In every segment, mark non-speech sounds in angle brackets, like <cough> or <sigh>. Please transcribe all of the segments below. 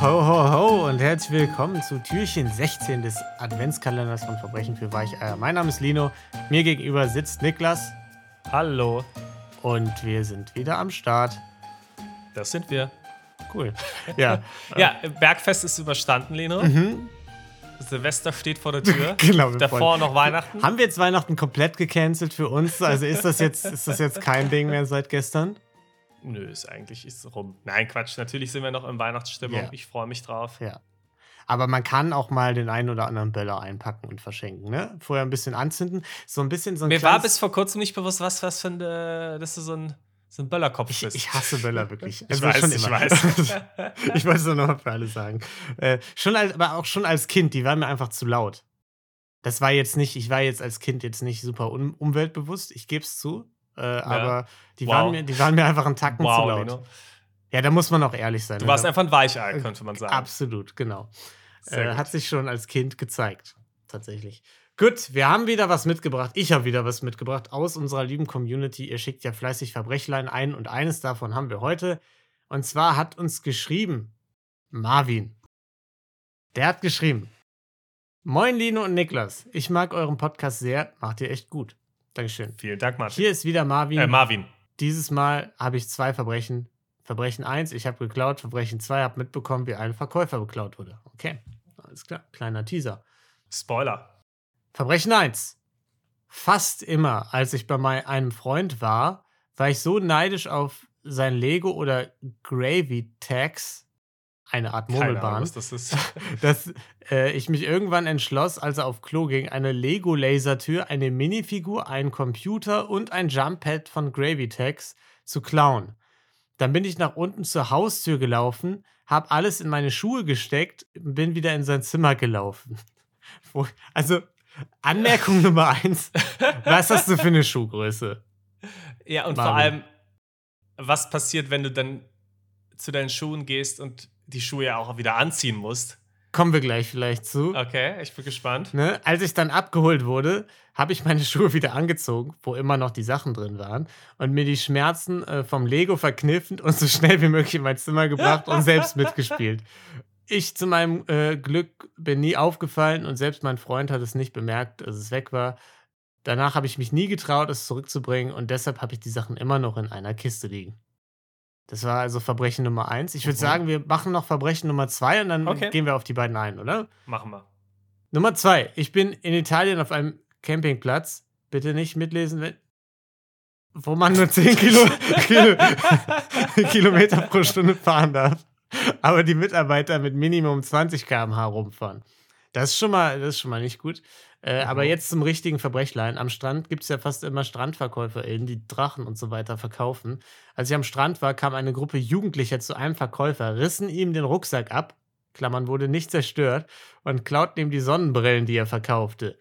Ho, ho, ho und herzlich willkommen zu Türchen 16 des Adventskalenders von Verbrechen für Weicheier. Mein Name ist Lino, mir gegenüber sitzt Niklas Hallo, und wir sind wieder am Start. das sind wir. Cool. Ja, <laughs> Ja, Bergfest ist überstanden, Lino. Silvester steht vor der Tür. Mhm. <laughs> Genau, wir Davor freuen- noch Weihnachten. haben wir jetzt Weihnachten komplett gecancelt für uns? Also ist das jetzt, ist das jetzt kein Ding mehr seit gestern? Nö, ist eigentlich ist rum. Nein, Quatsch. Natürlich sind wir noch in Weihnachtsstimmung. Ja. Ich freue mich drauf. Ja. Aber man kann auch mal den einen oder anderen Böller einpacken und verschenken, ne? Vorher ein bisschen anzünden. So ein bisschen so ein Mir war bis vor kurzem nicht bewusst, was, was für ein, äh, dass du so ein, so ein Böllerkopf Ich, bist. ich hasse Böller wirklich. Ich Also weiß, schon ich immer. weiß. <laughs> ich wollte es nur noch mal für alle sagen. Äh, schon als, aber auch schon als Kind, die waren mir einfach zu laut. Das war jetzt nicht, ich war jetzt als Kind jetzt nicht super umweltbewusst, ich gebe es zu. Äh, Aber die, Wow. waren mir, die waren mir einfach einen Tacken zu wow, laut. Lino. Ja, da muss man auch ehrlich sein. Du warst Da- einfach ein Weichei, könnte man sagen. Absolut, genau. Äh, hat sich schon als Kind gezeigt, tatsächlich. Gut, wir haben wieder was mitgebracht. Ich habe wieder was mitgebracht aus unserer lieben Community. Ihr schickt ja fleißig Verbrechlein ein und eines davon haben wir heute. Und zwar hat uns geschrieben Marvin. Der hat geschrieben: Moin Lino und Niklas. Ich mag euren Podcast sehr. Macht ihr echt gut. Dankeschön. Vielen Dank, Martin. Hier ist wieder Marvin. äh, Marvin. Dieses Mal habe ich zwei Verbrechen. Verbrechen 1, ich habe geklaut. Verbrechen 2, habe mitbekommen, wie ein Verkäufer beklaut wurde. Okay, alles klar. Kleiner Teaser. Spoiler. Verbrechen 1. Fast immer, als ich bei mei- einem Freund war, war ich so neidisch auf sein Lego oder Gravy Tags, eine Art Ahnung, Murmelbahn, was das ist. <laughs> dass äh, ich mich irgendwann entschloss, als er auf Klo ging, eine Lego-Lasertür, eine Minifigur, einen Computer und ein Jumppad von Gravy Tags zu klauen. Dann bin ich nach unten zur Haustür gelaufen, habe alles in meine Schuhe gesteckt, bin wieder in sein Zimmer gelaufen. <laughs> Also, Anmerkung Nummer eins. Was hast du für eine Schuhgröße? Ja, und vor Marvin. allem, was passiert, wenn du dann zu deinen Schuhen gehst und die Schuhe ja auch wieder anziehen musst? Kommen wir gleich vielleicht zu. Okay, ich bin gespannt. Ne? Als ich dann abgeholt wurde, habe ich meine <laughs> Schuhe wieder angezogen, wo immer noch die Sachen drin waren, und mir die Schmerzen äh, vom Lego verkniffen und so schnell wie möglich in mein Zimmer gebracht und selbst <laughs> mitgespielt. Ich zu meinem äh, Glück bin nie aufgefallen und selbst mein Freund hat es nicht bemerkt, dass es weg war. Danach habe ich mich nie getraut, es zurückzubringen und deshalb habe ich die Sachen immer noch in einer Kiste liegen. Das war also Verbrechen Nummer eins. Ich würde Mhm. sagen, wir machen noch Verbrechen Nummer zwei und dann Okay. gehen wir auf die beiden ein, oder? Machen wir. Nummer zwei. Ich bin in Italien auf einem Campingplatz. Bitte nicht mitlesen, wenn, wo man nur 10 <laughs> Kilo, Kilo, <laughs> Kilometer pro Stunde fahren darf. Aber die Mitarbeiter mit Minimum 20 km/h rumfahren. Das ist schon mal, das ist schon mal nicht gut. Äh, Mhm. Aber jetzt zum richtigen Verbrechlein. Am Strand gibt es ja fast immer StrandverkäuferInnen, die Drachen und so weiter verkaufen. Als ich am Strand war, kam eine Gruppe Jugendlicher zu einem Verkäufer, rissen ihm den Rucksack ab, Klammern wurde nicht zerstört, und klauten ihm die Sonnenbrillen, die er verkaufte.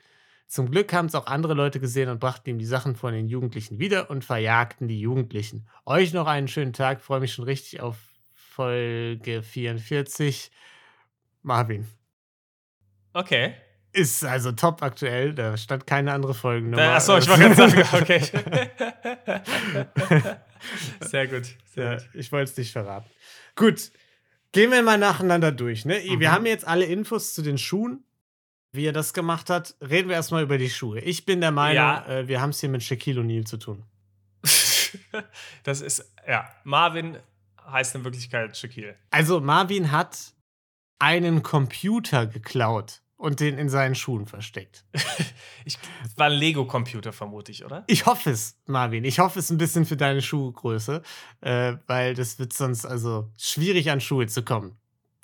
Zum Glück haben es auch andere Leute gesehen und brachten ihm die Sachen von den Jugendlichen wieder und verjagten die Jugendlichen. Euch noch einen schönen Tag, freue mich schon richtig auf Folge 44. Marvin. Okay. Ist also top aktuell, da stand keine andere Folgennummer. Achso, ich war gerade sagen, okay. <laughs> Sehr gut. Sehr Ja, gut. ich wollte es nicht verraten. Gut, gehen wir mal nacheinander durch. Ne? Wir Mhm. haben jetzt alle Infos zu den Schuhen. Wie er das gemacht hat, reden wir erstmal über die Schuhe. Ich bin der Meinung, Ja. äh, wir haben es hier mit Shaquille O'Neal zu tun. <laughs> Das ist, ja, Marvin heißt in Wirklichkeit Shaquille. Also, Marvin hat einen Computer geklaut und den in seinen Schuhen versteckt. <laughs> Ich, das war ein Lego-Computer, vermute ich, oder? Ich hoffe es, Marvin. Ich hoffe es ein bisschen für deine Schuhgröße, äh, weil das wird sonst also schwierig an Schuhe zu kommen,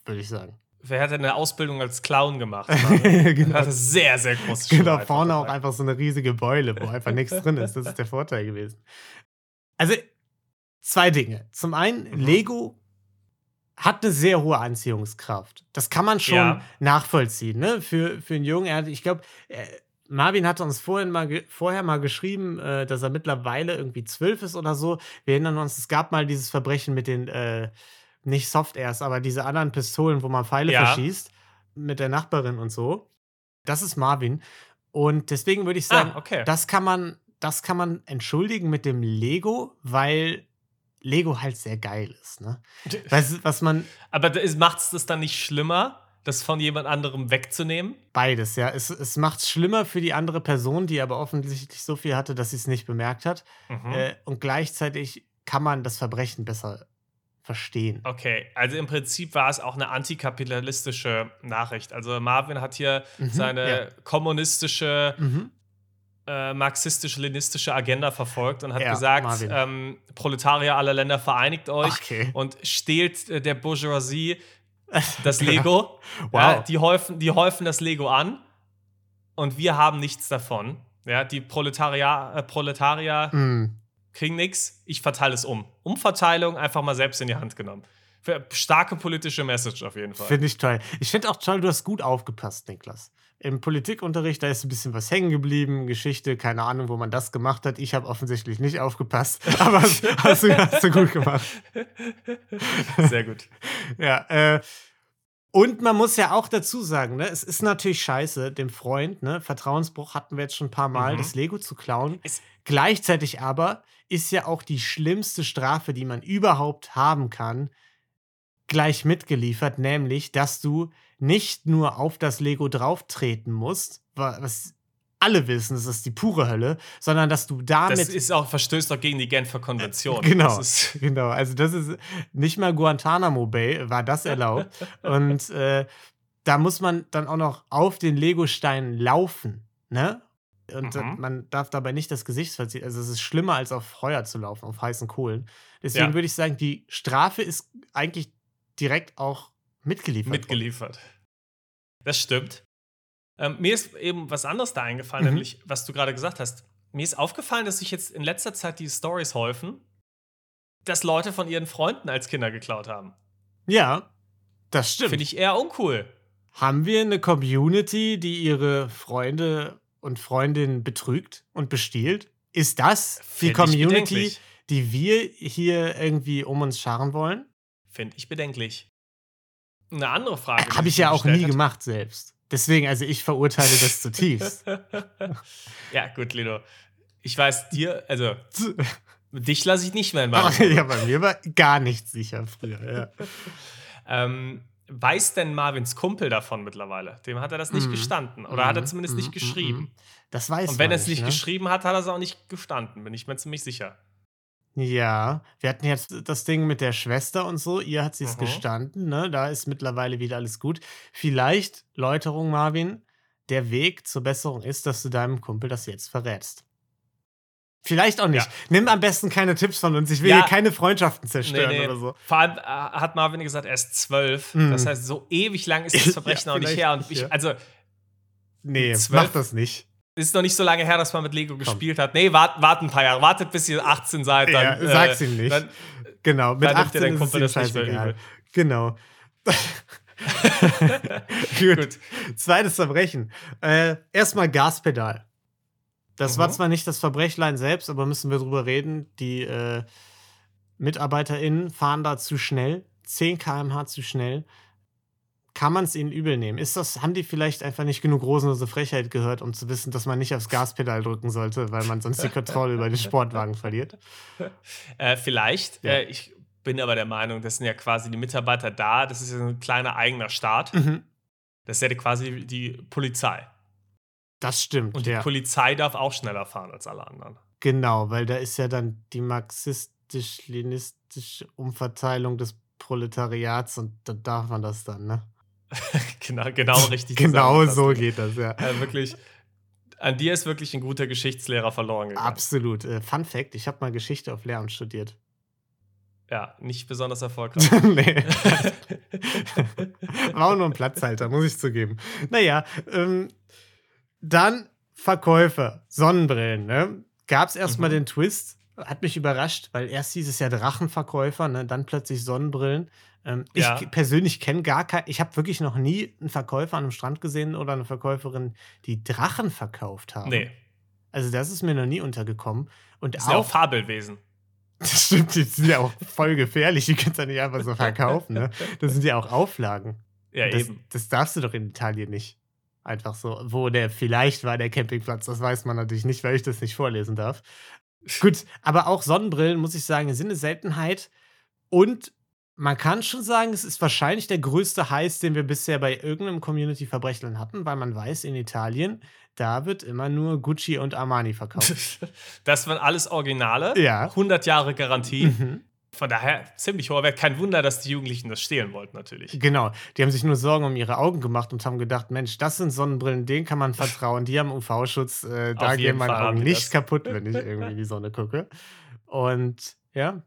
würde ich sagen. Wer hat denn eine Ausbildung als Clown gemacht? <laughs> Genau. Hatte sehr, sehr große Schuhe. Genau, vorne auch einfach so eine riesige Beule, wo einfach nichts drin ist. Das ist der Vorteil gewesen. Also, zwei Dinge. Zum einen, Mhm. Lego hat eine sehr hohe Anziehungskraft. Das kann man schon Ja. nachvollziehen, ne? Für, für einen Jungen. Er hat, ich glaube, äh, Marvin hatte uns vorhin mal vorher mal geschrieben, äh, dass er mittlerweile irgendwie zwölf ist oder so. Wir erinnern uns, es gab mal dieses Verbrechen mit den, äh, nicht Soft-Airs, aber diese anderen Pistolen, wo man Pfeile Ja. verschießt, mit der Nachbarin und so. Das ist Marvin. Und deswegen würde ich sagen, Ah, okay. das kann man, das kann man entschuldigen mit dem Lego, weil Lego halt sehr geil ist, ne? <laughs> Was, was man. Aber macht es das dann nicht schlimmer, das von jemand anderem wegzunehmen? Beides, ja. Es, es macht es schlimmer für die andere Person, die aber offensichtlich so viel hatte, dass sie es nicht bemerkt hat. Mhm. Äh, und gleichzeitig kann man das Verbrechen besser verstehen. Okay, also im Prinzip war es auch eine antikapitalistische Nachricht. Also Marvin hat hier Mhm, seine ja. kommunistische, Mhm. Äh, marxistisch-leninistische Agenda verfolgt und hat Ja, gesagt, ähm, Proletarier aller Länder vereinigt euch Okay. und stehlt äh, der Bourgeoisie <laughs> das Lego. Wow. Ja, die, häufen, die häufen das Lego an und wir haben nichts davon. Ja, die Proletarier, äh, Proletarier Mm. kriegen nichts, ich verteile es um. Umverteilung einfach mal selbst in die Hand genommen. Starke politische Message auf jeden Fall. Finde ich toll. Ich finde auch toll, du hast gut aufgepasst, Niklas. Im Politikunterricht, da ist ein bisschen was hängen geblieben, Geschichte, keine Ahnung, wo man das gemacht hat. Ich habe offensichtlich nicht aufgepasst, <laughs> aber hast, du, hast du gut gemacht. Sehr gut. <laughs> Ja, äh, und man muss ja auch dazu sagen, ne, es ist natürlich scheiße, dem Freund, ne, Vertrauensbruch hatten wir jetzt schon ein paar Mal, Mhm. das Lego zu klauen. Es- Gleichzeitig aber ist ja auch die schlimmste Strafe, die man überhaupt haben kann, gleich mitgeliefert, nämlich, dass du nicht nur auf das Lego drauftreten musst, wa- was alle wissen, das ist die pure Hölle, sondern dass du damit Das ist auch, verstößt doch gegen die Genfer Konvention. Genau, Das ist, <laughs> genau. Also das ist nicht mal Guantanamo Bay war das erlaubt. Und äh, da muss man dann auch noch auf den Lego-Steinen laufen, ne? Und äh, Mhm. man darf dabei nicht das Gesicht verziehen. Also es ist schlimmer, als auf Feuer zu laufen, auf heißen Kohlen. Deswegen Ja. würde ich sagen, die Strafe ist eigentlich direkt auch mitgeliefert. mitgeliefert. Das stimmt. Ähm, mir ist eben was anderes da eingefallen, Mhm. nämlich, was du gerade gesagt hast. Mir ist aufgefallen, dass sich jetzt in letzter Zeit die Stories häufen, dass Leute von ihren Freunden als Kinder geklaut haben. Ja, das stimmt. Finde ich eher uncool. Haben wir eine Community, die ihre Freunde und Freundinnen betrügt und bestiehlt? Ist das die Find ich Community, die wir hier irgendwie um uns scharen wollen? Finde ich bedenklich. Eine andere Frage. Habe ich ja auch nie hat. gemacht selbst. Deswegen, also ich verurteile das zutiefst. <laughs> ja, gut, Lino. Ich weiß dir, also <laughs> dich lasse ich nicht mehr in meinem ja, bei mir war gar nichts sicher früher. Ja. <laughs> Ähm, weiß denn Marvins Kumpel davon mittlerweile? Dem hat er das nicht Mhm. gestanden. Oder hat er Mhm, zumindest mhm, nicht mhm, geschrieben. Das weiß Und wenn er es nicht ne? geschrieben hat, hat er es auch nicht gestanden, bin ich mir ziemlich sicher. Ja, wir hatten jetzt das Ding mit der Schwester und so. Ihr hat sie es Mhm. gestanden, ne? Da ist mittlerweile wieder alles gut. Vielleicht, Läuterung, Marvin, der Weg zur Besserung ist, dass du deinem Kumpel das jetzt verrätst. Vielleicht auch nicht. Ja. Nimm am besten keine Tipps von uns. Ich will Ja. hier keine Freundschaften zerstören Nee, nee. oder so. Vor allem äh, hat Marvin gesagt, er ist zwölf. Mhm. Das heißt, so ewig lang ist das <laughs> Ja, Verbrechen auch nicht vielleicht her. Nicht, ich, ja. also, Nee, Zwölf? mach das nicht. Ist noch nicht so lange her, dass man mit Lego gespielt hat. Nee, wart, wart ein paar Jahre. Wartet, bis ihr 18 seid. Dann, ja, sag's ihm nicht. Dann, genau, mit dann nimmt 18 dir dein ist Kumpel es ihm das nicht mehr scheißegal. Genau. <laughs> Gut. Gut. Zweites Verbrechen. Äh, erstmal Gaspedal. Das war Mhm. zwar nicht das Verbrechlein selbst, aber müssen wir drüber reden. Die äh, MitarbeiterInnen fahren da zu schnell. 10 km/h zu schnell. Kann man es ihnen übel nehmen? Ist das, haben die vielleicht einfach nicht genug rosenlose Frechheit gehört, um zu wissen, dass man nicht aufs Gaspedal drücken sollte, weil man sonst die Kontrolle über den Sportwagen verliert? <laughs> Äh, vielleicht. Ja. Äh, ich bin aber der Meinung, das sind ja quasi die Mitarbeiter da. Das ist ja so ein kleiner eigener Staat. Mhm. Das ist ja quasi die Polizei. Das stimmt, Und die ja. Polizei darf auch schneller fahren als alle anderen. Genau, weil da ist ja dann die marxistisch-leninistische Umverteilung des Proletariats und da darf man das dann, ne? <laughs> genau, genau richtig. Genau so geht das, ja. Äh, wirklich, an dir ist wirklich ein guter Geschichtslehrer verloren gegangen. Absolut. Äh, Fun Fact: Ich habe mal Geschichte auf Lehramt studiert. Ja, nicht besonders erfolgreich. <laughs> nee. <laughs> War auch nur ein Platzhalter, muss ich zugeben. Naja, ähm, dann Verkäufer, Sonnenbrillen, ne? Gab es erstmal Mhm. den Twist, hat mich überrascht, weil erst hieß es ja Drachenverkäufer, ne? dann plötzlich Sonnenbrillen. Ähm, Ja. Ich persönlich kenne gar keinen, ich habe wirklich noch nie einen Verkäufer an einem Strand gesehen oder eine Verkäuferin, die Drachen verkauft haben. nee, Also das ist mir noch nie untergekommen. Und das ist ja auch auch, Fabelwesen. <laughs> das stimmt, die sind ja auch voll gefährlich, die kannst du ja nicht einfach so verkaufen. Ne? Das sind ja auch Auflagen. Ja, das, eben. das darfst du doch in Italien nicht. Einfach so. Wo der vielleicht war, der Campingplatz, das weiß man natürlich nicht, weil ich das nicht vorlesen darf. Gut, aber auch Sonnenbrillen, muss ich sagen, sind eine Seltenheit. Und man kann schon sagen, es ist wahrscheinlich der größte Heiß, den wir bisher bei irgendeinem Community-Verbrechtlern hatten, weil man weiß, in Italien, da wird immer nur Gucci und Armani verkauft. <laughs> Das waren alles Originale. Ja. 100 Jahre Garantie. Mhm. Von daher ziemlich hoher Wert. Kein Wunder, dass die Jugendlichen das stehlen wollten, natürlich. Genau, die haben sich nur Sorgen um ihre Augen gemacht und haben gedacht, Mensch, das sind Sonnenbrillen, denen kann man vertrauen, die haben UV-Schutz, äh, da gehen meine Augen nicht das. kaputt, wenn ich irgendwie in die Sonne gucke. Und ja,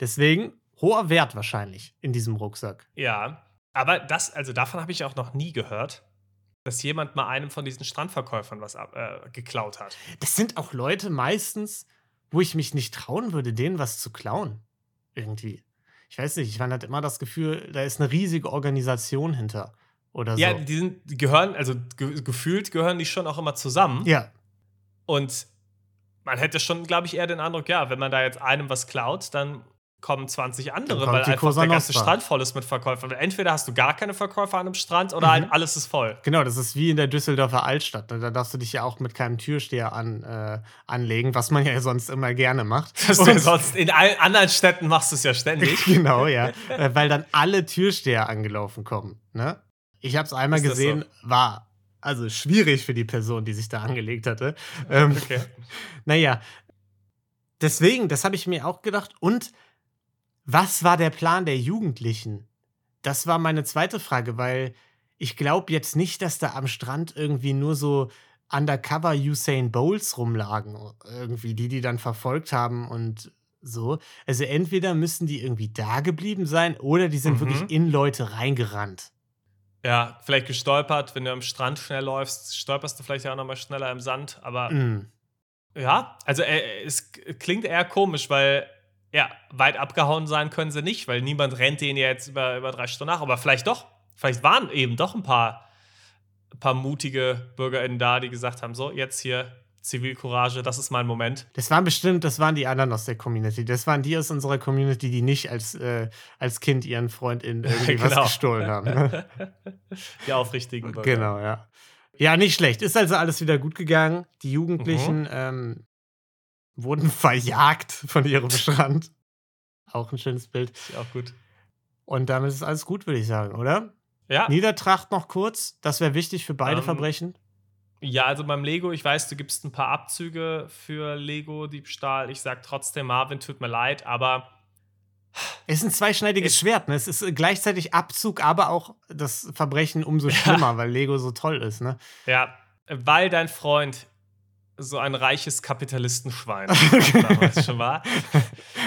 deswegen hoher Wert wahrscheinlich in diesem Rucksack. Ja. Aber das, also davon habe ich auch noch nie gehört, dass jemand mal einem von diesen Strandverkäufern was ab, äh, geklaut hat. Das sind auch Leute meistens, wo ich mich nicht trauen würde, denen was zu klauen. Irgendwie. Ich weiß nicht, ich hatte immer das Gefühl, da ist eine riesige Organisation hinter. Oder Ja, so. die, sind, die gehören, also ge gefühlt gehören die schon auch immer zusammen. ja, Und man hätte schon, glaube ich, eher den Eindruck, ja, wenn man da jetzt einem was klaut, dann kommen 20 andere, weil einfach der ganze. Strand voll ist mit Verkäufern. Entweder hast du gar keine Verkäufer an einem Strand oder Mhm. halt alles ist voll. Genau, das ist wie in der Düsseldorfer Altstadt. Da darfst du dich ja auch mit keinem Türsteher an, äh, anlegen, was man <laughs> ja sonst immer gerne macht. <laughs> Das du sonst in allen anderen Städten machst du es ja ständig. <laughs> genau, ja. Äh, Weil dann alle Türsteher angelaufen kommen. Ne? Ich habe es einmal Ist gesehen, war also schwierig für die Person, die sich da angelegt hatte. Ähm, Okay. Naja, deswegen, das habe ich mir auch gedacht. Und was war der Plan der Jugendlichen? Das war meine zweite Frage, weil ich glaube jetzt nicht, dass da am Strand irgendwie nur so undercover Usain Bowls rumlagen. Irgendwie, die die dann verfolgt haben und so. Also entweder müssen die irgendwie da geblieben sein oder die sind Mhm. wirklich in Leute reingerannt. Ja, vielleicht gestolpert, wenn du am Strand schnell läufst, stolperst du vielleicht ja auch noch mal schneller im Sand. Aber Mm. ja, also äh, es klingt eher komisch, weil ja, weit abgehauen sein können sie nicht, weil niemand rennt denen ja jetzt über, über drei Stunden nach. Aber vielleicht doch. Vielleicht waren eben doch ein paar, ein paar mutige BürgerInnen da, die gesagt haben: So, jetzt hier Zivilcourage, das ist mein Moment. Das waren bestimmt, das waren die anderen aus der Community. Das waren die aus unserer Community, die nicht als, äh, als Kind ihren FreundInnen <laughs> irgendwie was Genau. gestohlen haben. <laughs> Die aufrichtigen <laughs> Bürger. genau, ja. Ja, nicht schlecht. Ist also alles wieder gut gegangen. Die Mhm. Jugendlichen ähm, wurden <laughs> verjagt von ihrem Strand. Auch ein schönes Bild. Ist auch gut. Und damit ist alles gut, würde ich sagen, oder? Ja, Niedertracht noch kurz. Das wäre wichtig für beide Ähm, Verbrechen. Ja, also beim Lego, ich weiß, du gibst ein paar Abzüge für Lego-Diebstahl. Ich sag trotzdem, Marvin, tut mir leid, aber Es ist ein zweischneidiges es- Schwert. Ne? Es ist gleichzeitig Abzug, aber auch das Verbrechen umso schlimmer, weil Lego so toll ist. Ne? ja, weil dein Freund so ein reiches Kapitalistenschwein <laughs> damals schon war.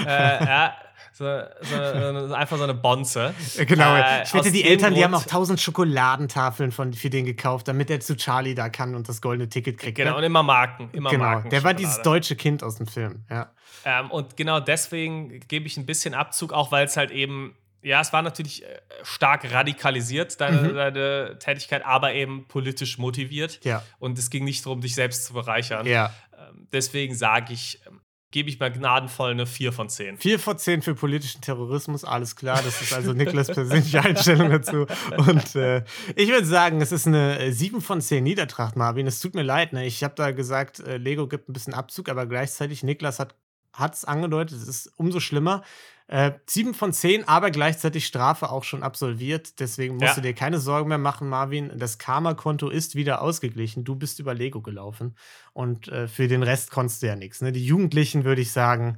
äh, ja, so, so, einfach so eine Bonze. Äh, Genau, Äh, ich wette, die Eltern, die haben auch tausend Schokoladentafeln von, für den gekauft, damit er zu Charlie da kann und das goldene Ticket kriegt. Genau, ne? und immer Marken. Immer genau. Marken. der war dieses deutsche Kind aus dem Film, ja. Ähm, und genau deswegen gebe ich ein bisschen Abzug, auch weil es halt eben, ja, es war natürlich äh, stark radikalisiert, deine, Mhm. deine Tätigkeit, aber eben politisch motiviert. Ja, Und es ging nicht darum, dich selbst zu bereichern. ja. Ähm, deswegen sage ich, ähm, gebe ich mal gnadenvoll eine 4 von 10. 4 von 10 für politischen Terrorismus, alles klar. Das ist also Niklas persönliche <laughs> Einstellung dazu. Und äh, ich würde sagen, es ist eine äh, 7 von 10 Niedertracht, Marvin. Es tut mir leid, ne? Ich habe da gesagt, äh, Lego gibt ein bisschen Abzug, aber gleichzeitig, Niklas hat es angedeutet, es ist umso schlimmer. Äh, 7 von 10, aber gleichzeitig Strafe auch schon absolviert. Deswegen musst Ja. du dir keine Sorgen mehr machen, Marvin. Das Karma-Konto ist wieder ausgeglichen. Du bist über Lego gelaufen. Und äh, für den Rest konntest du ja nichts. Ne? Die Jugendlichen würde ich sagen,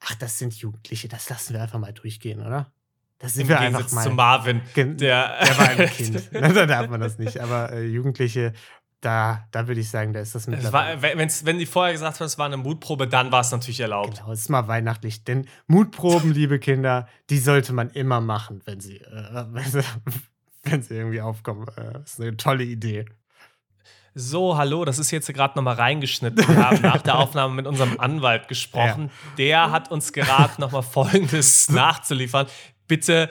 ach, das sind Jugendliche, das lassen wir einfach mal durchgehen, oder? Das sind Im wir Gegensatz einfach mal. zu Marvin, der, der war ein <laughs> Kind. <laughs> Da darf man das nicht. Aber äh, Jugendliche, da, da würde ich sagen, da ist das mittlerweile. war, wenn- wenn's, wenn die vorher gesagt haben, es war eine Mutprobe, dann war es natürlich erlaubt. Genau, es ist mal weihnachtlich. Denn Mutproben, liebe Kinder, die sollte man immer machen, wenn sie, äh, wenn <laughs> sie, wenn sie irgendwie aufkommen. Äh, das ist eine tolle Idee. So, hallo, das ist jetzt gerade nochmal reingeschnitten. Wir haben nach der <laughs> Aufnahme mit unserem Anwalt gesprochen. Der hat uns geraten, nochmal Folgendes <laughs> nachzuliefern. Bitte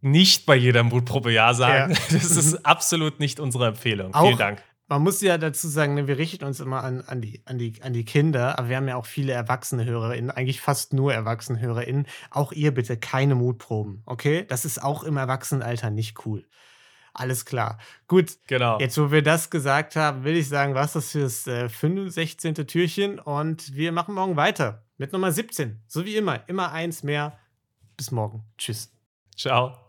nicht bei jeder Mutprobe Ja sagen. Ja. Das ist absolut nicht unsere Empfehlung. Auch- Vielen Dank man muss ja dazu sagen, ne, wir richten uns immer an, an, die, an, die, an die Kinder, aber wir haben ja auch viele erwachsene HörerInnen, eigentlich fast nur erwachsene HörerInnen. Auch ihr bitte keine Mutproben, okay? Das ist auch im Erwachsenenalter nicht cool. Alles klar. Gut, genau. jetzt wo wir das gesagt haben, will ich sagen, was das für das äh, 16. Türchen und wir machen morgen weiter mit Nummer 17. So wie immer, immer eins mehr. Bis morgen. Tschüss. Ciao.